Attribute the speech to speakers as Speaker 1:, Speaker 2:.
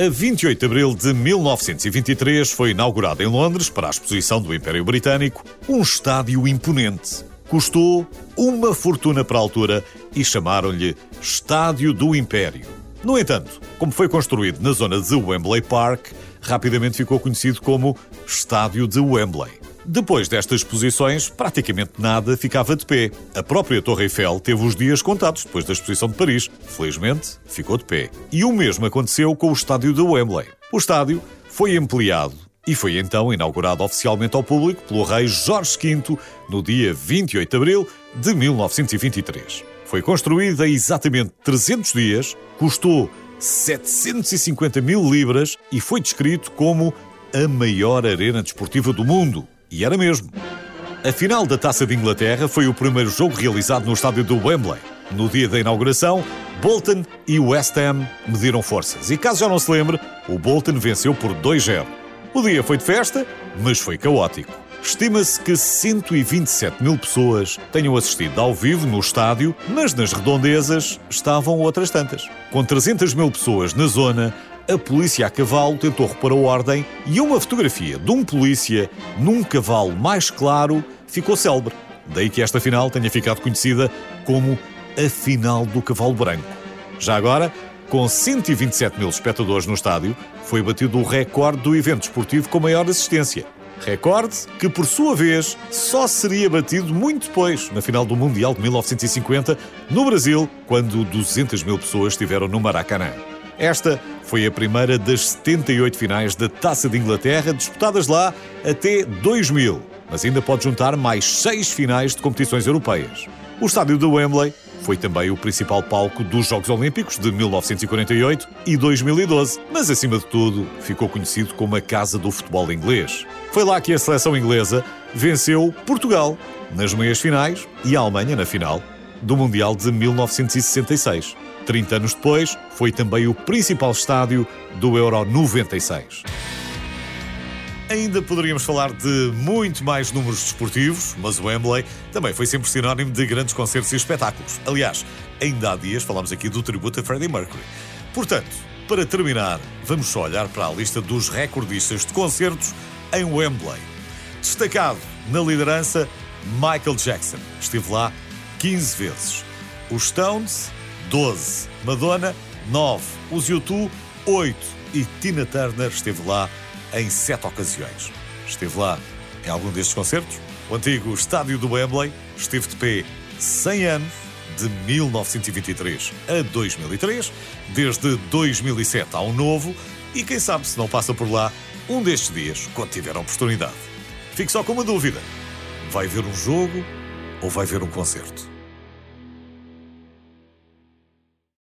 Speaker 1: A 28 de abril de 1923 foi inaugurado em Londres, para a exposição do Império Britânico, um estádio imponente. Custou uma fortuna para a altura e chamaram-lhe Estádio do Império. No entanto, como foi construído na zona de Wembley Park, rapidamente ficou conhecido como Estádio de Wembley. Depois destas exposições, praticamente nada ficava de pé. A própria Torre Eiffel teve os dias contados depois da exposição de Paris. Felizmente, ficou de pé. E o mesmo aconteceu com o estádio de Wembley. O estádio foi ampliado e foi então inaugurado oficialmente ao público pelo rei Jorge V no dia 28 de abril de 1923. Foi construído em exatamente 300 dias, custou 750 mil libras e foi descrito como a maior arena desportiva do mundo. E era mesmo. A final da Taça de Inglaterra foi o primeiro jogo realizado no estádio do Wembley. No dia da inauguração, Bolton e West Ham mediram forças. E caso já não se lembre, o Bolton venceu por 2-0. O dia foi de festa, mas foi caótico. Estima-se que 127 mil pessoas tenham assistido ao vivo no estádio, mas nas redondezas estavam outras tantas. Com 300 mil pessoas na zona, a polícia a cavalo tentou repor a ordem e uma fotografia de um polícia num cavalo mais claro ficou célebre. Daí que esta final tenha ficado conhecida como a final do cavalo branco. Já agora, com 127 mil espectadores no estádio, foi batido o recorde do evento esportivo com maior assistência. Recorde que, por sua vez, só seria batido muito depois, na final do Mundial de 1950, no Brasil, quando 200 mil pessoas estiveram no Maracanã. Esta foi a primeira das 78 finais da Taça de Inglaterra disputadas lá até 2000, mas ainda pode juntar mais seis finais de competições europeias. O estádio de Wembley foi também o principal palco dos Jogos Olímpicos de 1948 e 2012, mas acima de tudo ficou conhecido como a casa do futebol inglês. Foi lá que a seleção inglesa venceu Portugal nas meias finais e a Alemanha na final do Mundial de 1966. 30 anos depois, foi também o principal estádio do Euro 96. Ainda poderíamos falar de muito mais números desportivos, mas o Wembley também foi sempre sinónimo de grandes concertos e espetáculos. Aliás, ainda há dias falámos aqui do tributo a Freddie Mercury. Portanto, para terminar, vamos só olhar para a lista dos recordistas de concertos em Wembley. Destacado na liderança, Michael Jackson. Esteve lá 15 vezes. Os Stones, 12. Madonna, 9. Os U2, 8. E Tina Turner esteve lá em 7 ocasiões. Esteve lá em algum destes concertos? O antigo estádio do Wembley esteve de pé 100 anos, de 1923 a 2003, desde 2007 há um novo, e quem sabe se não passa por lá um destes dias, quando tiver a oportunidade. Fique só com uma dúvida: vai ver um jogo ou vai ver um concerto?